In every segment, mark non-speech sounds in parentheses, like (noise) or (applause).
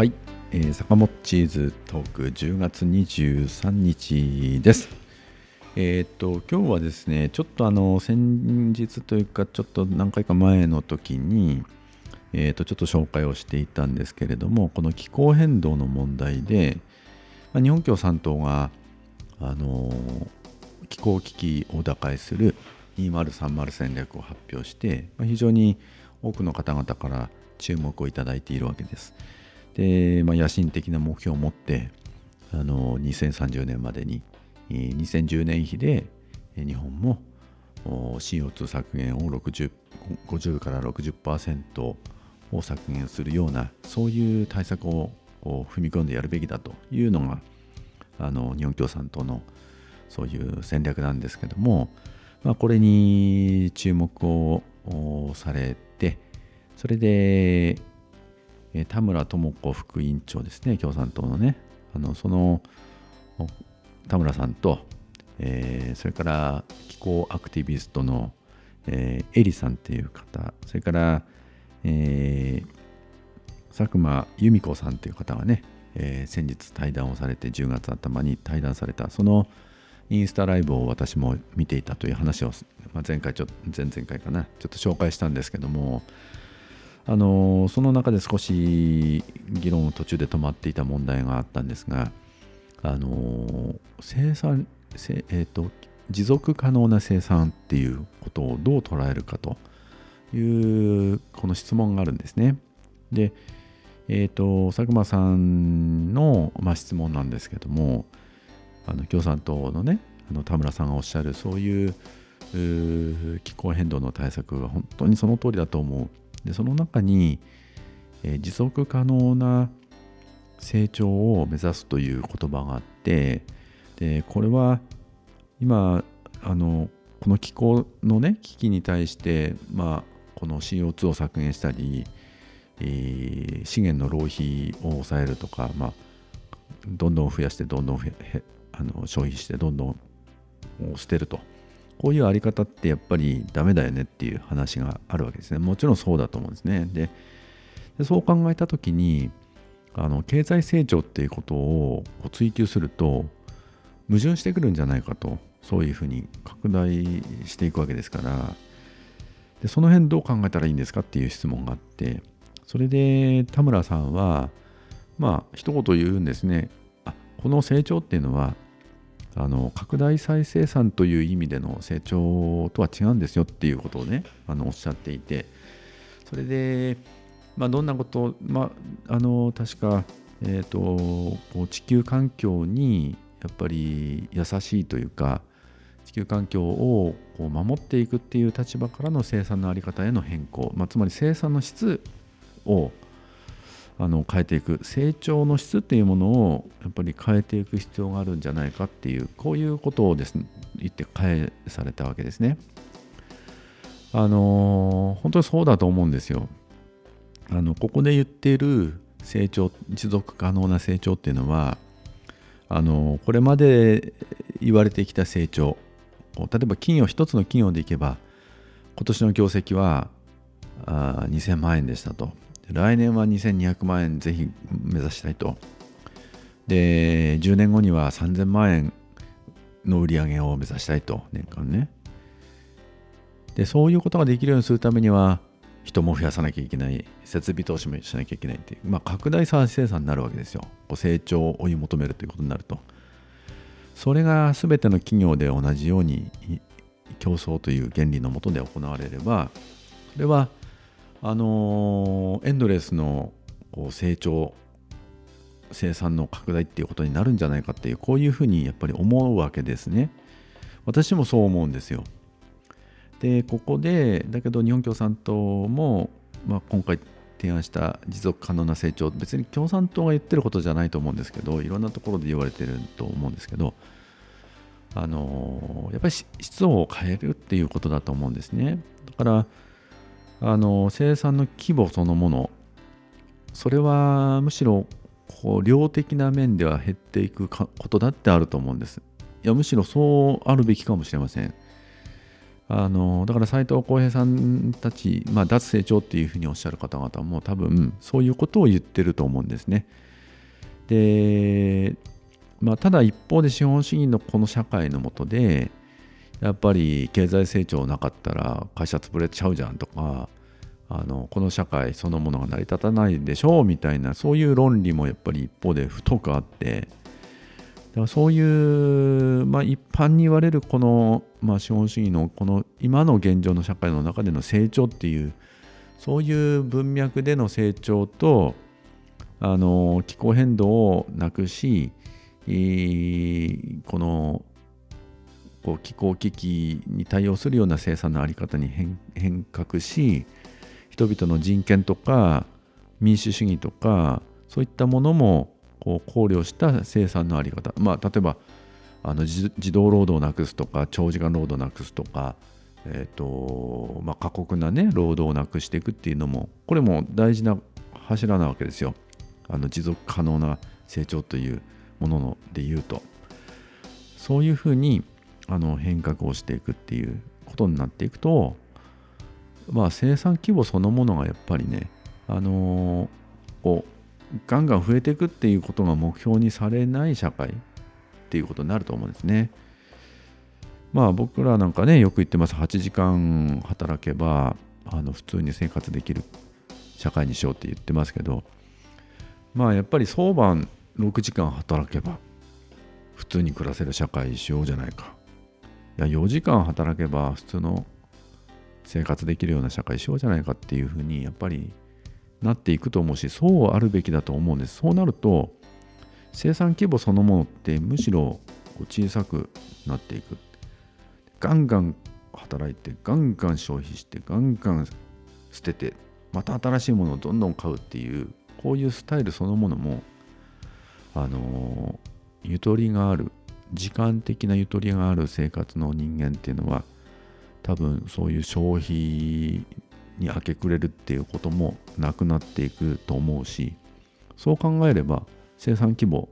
はい、えー、坂本チーズトーク10月23日です。えっ、と今日はですねちょっとあの先日というかちょっと何回か前の時にえー、とちょっと紹介をしていたんですけれどもこの気候変動の問題で、まあ、日本共産党が、あの、気候危機を打開する2030戦略を発表して、非常に多くの方々から注目をいただいているわけです。で、まあ、野心的な目標を持って、あの、2030年までに2010年比で日本も CO2 削減を60 50から60%を削減するようなそういう対策を踏み込んでやるべきだというのがあの日本共産党のそういう戦略なんですけども、まあ、これに注目をされてそれで田村智子副委員長ですね共産党のね。あのその田村さんと、えー、それから気候アクティビストの、えー、エリさんっていう方それからえー、佐久間由美子さんという方がね、え、先日対談をされて10月頭に対談されたそのインスタライブを私も見ていたという話を、まあ、前回ちょ前々回かなちょっと紹介したんですけどもあのその中で少し議論を途中で止まっていた問題があったんですがあの生産えーと持続可能な生産っていうことをどう捉えるかというこの質問があるんですね。で、えっ、ー、と、佐久間さんの、まあ、質問なんですけども、あの共産党のね、あの田村さんがおっしゃるそういう気候変動の対策は本当にその通りだと思う。で、その中に、えー、持続可能な成長を目指すという言葉があって、で、これは今、あの、この気候のね、危機に対して、まあ、この CO2 を削減したり、えー、資源の浪費を抑えるとか、まあ、どんどん増やしてどんどんあの消費してどんどん捨てると。こういうあり方ってやっぱりダメだよねっていう話があるわけですね。もちろんそうだと思うんですね。でそう考えた時にあの経済成長っていうことを追求すると矛盾してくるんじゃないかとそういうふうに拡大していくわけですから。でその辺どう考えたらいいんですかっていう質問があってそれで田村さんはまあ一言言うんですね。あこの成長っていうのはあの拡大再生産という意味での成長とは違うんですよっていうことをねあのおっしゃっていてそれで、まあ、どんなことまあ、あの確か、えーと、こう地球環境にやっぱり優しいというか地球環境をこう守っていくっていう立場からの生産の在り方への変更、まあ、つまり生産の質をあの変えていく成長の質っていうものをやっぱり変えていく必要があるんじゃないかっていうこういうことをですね言って返されたわけですね。あの本当にそうだと思うんですよ。あのここで言っている成長持続可能な成長っていうのはあのこれまで言われてきた成長例えば企業一つの企業でいけば今年の業績はあ2000万円でしたと来年は2200万円ぜひ目指したいと。で10年後には3000万円の売り上げを目指したいと年間ね。でそういうことができるようにするためには人も増やさなきゃいけない設備投資もしなきゃいけないっていう、まあ、拡大再生産になるわけですよ。こう成長を追い求めるということになると。それが全ての企業で同じように競争という原理のもとで行われればそれはあのエンドレスのこう成長生産の拡大っていうことになるんじゃないかっていうこういうふうにやっぱり思うわけですね。私もそう思うんですよ。でここでだけど日本共産党も、まあ、今回提案した持続可能な成長別に共産党が言ってることじゃないと思うんですけどいろんなところで言われてると思うんですけどあのやっぱり質を変えるっていうことだと思うんですね。だからあの生産の規模そのもの。それはむしろこう量的な面では減っていくことだってあると思うんです。いやむしろそうあるべきかもしれません。あのだから斎藤浩平さんたち、まあ、脱成長っていうふうにおっしゃる方々も多分そういうことを言ってると思うんですね。で、まあ、ただ一方で資本主義のこの社会の下でやっぱり経済成長なかったら会社潰れちゃうじゃんとかあのこの社会そのものが成り立たないでしょうみたいなそういう論理もやっぱり一方で太くあってだからそういう、まあ、一般に言われるこの、まあ、資本主義のこの今の現状の社会の中での成長っていうそういう文脈での成長とあの気候変動をなくしこのこう気候危機に対応するような生産の在り方に変革し人々の人権とか民主主義とかそういったものもこう考慮した生産の在り方、まあ、例えばあの自動労働をなくすとか長時間労働をなくすとか、えーとまあ、過酷な、ね、労働をなくしていくっていうのもこれも大事な柱なわけですよ。あの持続可能な成長というものので言うと。そういうふうにあの変革をしていくっていうことになっていくとまあ生産規模そのものがやっぱりねあのー、こうガンガン増えていくっていうことが目標にされない社会っていうことになると思うんですね。まあ僕らなんかねよく言ってます8時間働けばあの普通に生活できる社会にしようって言ってますけどまあやっぱり早晩6時間働けば普通に暮らせる社会にしようじゃないかや4時間働けば普通の生活できるような社会しようじゃないかっていうふうにやっぱりなっていくと思うしそうあるべきだと思うんです。そうなると生産規模そのものってむしろ小さくなっていく。ガンガン働いてガンガン消費してガンガン捨ててまた新しいものをどんどん買うっていうこういうスタイルそのものもあのゆとりがある時間的なゆとりがある生活の人間っていうのは多分そういう消費に明け暮れるっていうこともなくなっていくと思うしそう考えれば生産規模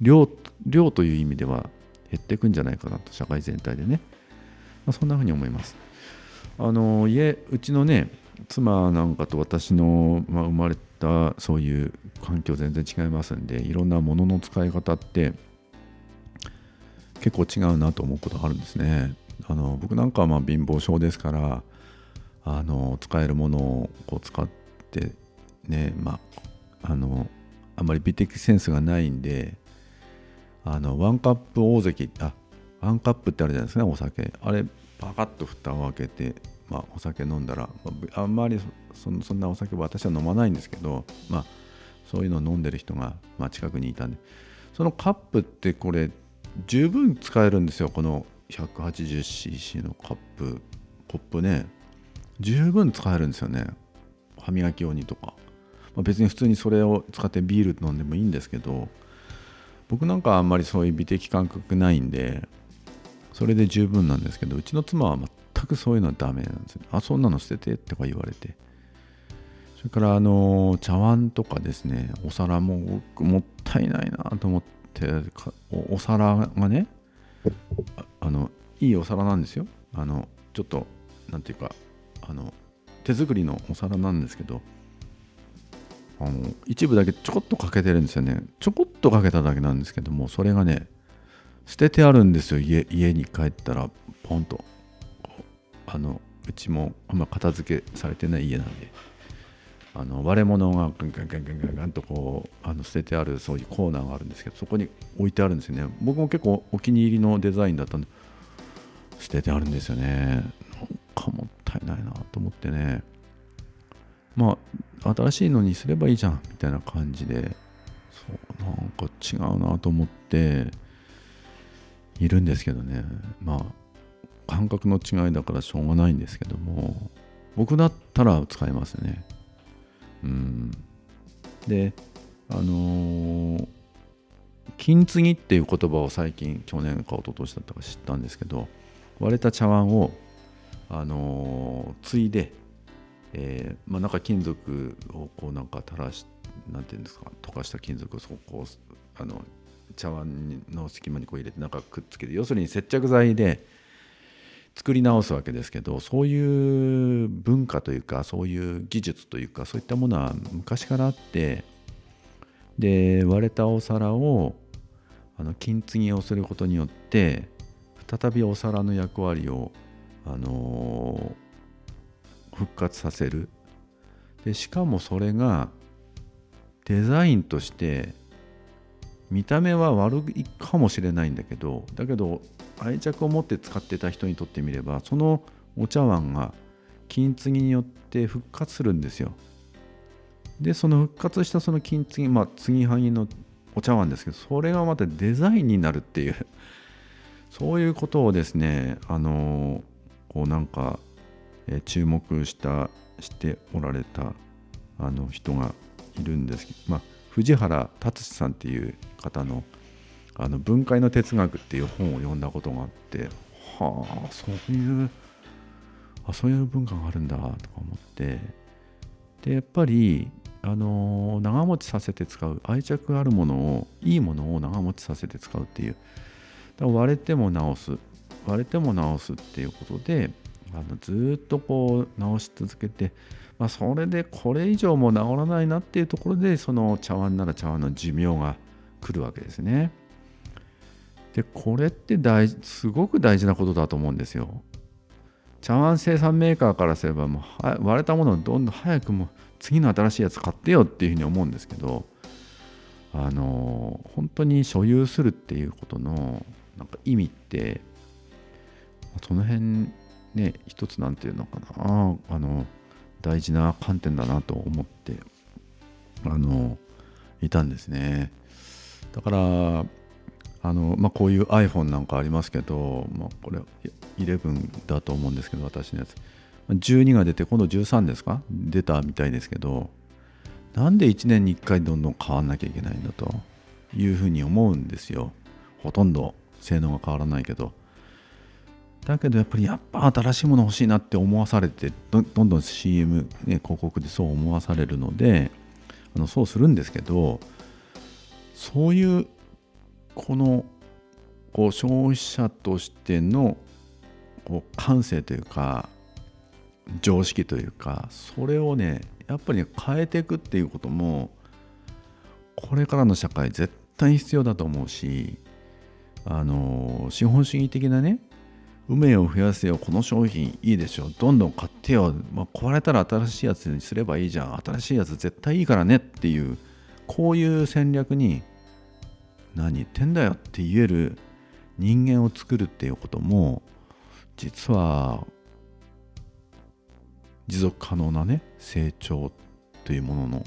量量という意味では減っていくんじゃないかなと社会全体でね、まあ、そんなふうに思います。あの家うちのね妻なんかと私の、まあ、生まれたそういう環境全然違いますんでいろんなものの使い方って結構違うなと思うことあるんですね。あの僕なんかはまあ貧乏症ですからあの使えるものをこう使ってねまああのあんまり美的センスがないんであのワンカップ大関あワンカップってあるじゃないですかお酒。あれパカッと蓋を開けて、まあ、お酒飲んだら、まあ、あんまりそそんなお酒は私は飲まないんですけどまあそういうのを飲んでる人が、まあ、近くにいたんで。そのカップってこれ十分使えるんですよこの 180cc のカップコップね。十分使えるんですよね。歯磨き用にとか、まあ、別に普通にそれを使ってビール飲んでもいいんですけど僕なんかあんまりそういう美的感覚ないんでそれで十分なんですけどうちの妻は全くそういうのはダメなんですよあそんなの捨ててとか言われて。それからあの茶碗とかですねお皿ももったいないなと思ってお皿がねあのいいお皿なんですよ。あのちょっとなんていうかあの手作りのお皿なんですけどあの一部だけちょこっとかけてるんですよね。ちょこっとかけただけなんですけどもそれがね捨ててあるんですよ。家家に帰ったらポンと。あのうちもあんま片付けされてない家なんで。あの割れ物がガンガンガンガンガンガンとこうあの捨ててあるそういうコーナーがあるんですけどそこに置いてあるんですよね。僕も結構お気に入りのデザインだったんで。捨ててあるんですよね。なんかもったいないなと思ってね。まあ新しいのにすればいいじゃんみたいな感じで。そうなんか違うなと思って。いるんですけどね。まあ感覚の違いだからしょうがないんですけども。僕だったら使いますね。うん。であのー、金継ぎっていう言葉を最近去年か一昨年だったか知ったんですけど割れた茶碗をあのついで、えーまあ、なんか金属をこうなんか垂らしなんていうんですか溶かした金属をそこをあの茶碗の隙間にこう入れてなんかくっつけて要するに接着剤で作り直すわけですけどそういう文化というかそういう技術というかそういったものは昔からあってで割れたお皿をあの金継ぎをすることによって再びお皿の役割を、あのー、復活させる。でしかもそれがデザインとして見た目は悪いかもしれないんだけどだけど愛着を持って使ってた人にとってみればそのお茶碗が金継ぎによって復活するんですよ。でその復活したその金継ぎまあ継ぎはぎのお茶碗ですけどそれがまたデザインになるっていう (laughs) そういうことをですねあのこうなんか、え注目したしておられたあの人がいるんですけど、まあ、藤原達さんっていう方のあの分解の哲学っていう本を読んだことがあってはあそういうあそういう文化があるんだとか思って。でやっぱりあの長持ちさせて使う愛着あるものをいいものを長持ちさせて使うっていう。だ割れても直す割れても直すっていうことであのずっとこう直し続けて、まあ、それでこれ以上も治らないなっていうところでその茶碗なら茶碗の寿命が来るわけですね。でこれって大すごく大事なことだと思うんですよ。茶碗生産メーカーからすればもう割れたものをどんどん早くも次の新しいやつ買ってよっていうふうに思うんですけどあの本当に所有するっていうことのなんか意味ってその辺ね一つなんていうのかな。あの大事な観点だなと思ってあのいたんですね。だからあの、まあ、こういう iPhone なんかありますけど、まあ、これ11だと思うんですけど私のやつ。12が出て今度13ですか？出たみたいですけどなんで1年に1回どんどん変わんなきゃいけないんだというふうに思うんですよ。ほとんど性能が変わらないけど。だけどやっぱりやっぱ新しいもの欲しいなって思わされてどんどん CM、ね、広告でそう思わされるのであのそうするんですけどそういうこのこう消費者としてのこう感性というか常識というかそれをねやっぱり、変えていくっていうこともこれからの社会絶対に必要だと思うしあの資本主義的なね梅を増やせよこの商品。いいでしょどんどん買ってよ、まあ、壊れたら新しいやつにすればいいじゃん。新しいやつ絶対いいからねっていうこういう戦略に何言ってんだよって言える人間を作るっていうことも実は持続可能なね成長というものの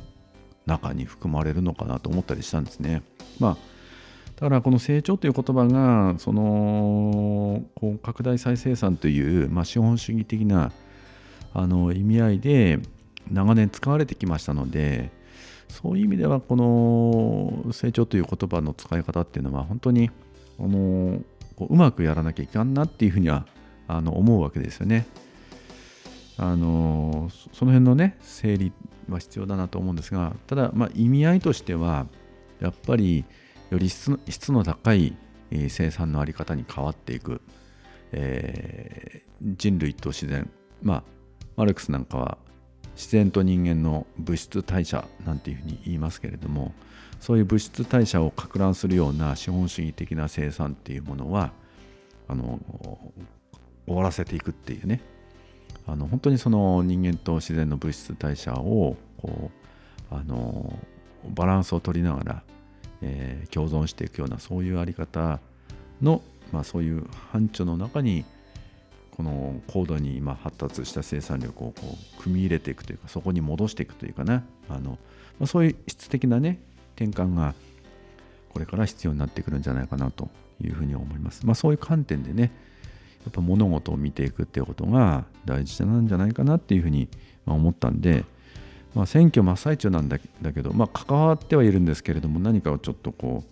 中に含まれるのかなと思ったりしたんですね。まあだからこの成長という言葉がそのこう拡大再生産という、まあ、資本主義的なあの意味合いで長年使われてきましたのでそういう意味ではこの成長という言葉の使い方っていうのは本当にあのこううまくやらなきゃいかんなっていうふうにはあの思うわけですよね。あのその辺のね整理は必要だなと思うんですがただ、まあ、意味合いとしてはやっぱりより質の質の高い生産の在り方に変わっていく、えー、人類と自然。まあマルクスなんかは自然と人間の物質代謝なんていうふうに言いますけれどもそういう物質代謝をか乱するような資本主義的な生産っていうものはあの終わらせていくっていうね。あの本当にその人間と自然の物質代謝をこうあのバランスを取りながら、えー、共存していくようなそういうあり方の、まあ、そういう範疇の中にこの高度に今発達した生産力をこう組み入れていくというかそこに戻していくというかねあの、まあ、そういう質的なね転換がこれから必要になってくるんじゃないかなというふうに思います。まあ、そういう観点でねやっぱ物事を見ていくっていうことが大事なんじゃないかなっていうふうに思ったんで、まあ、選挙真っ最中なんだけど、まあ、関わってはいるんですけれども何かをちょっとこ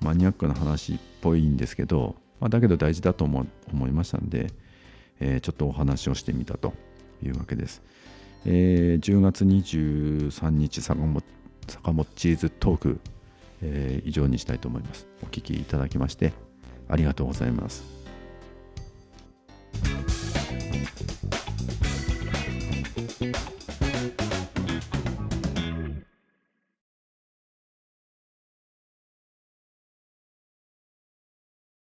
うマニアックな話っぽいんですけど、まあ、だけど大事だと思思いましたんで、えー、ちょっとお話をしてみたというわけです。えー、10月23日坂本坂本チーズトーク、えー、以上にしたいと思います。お聞きいただきましてありがとうございます。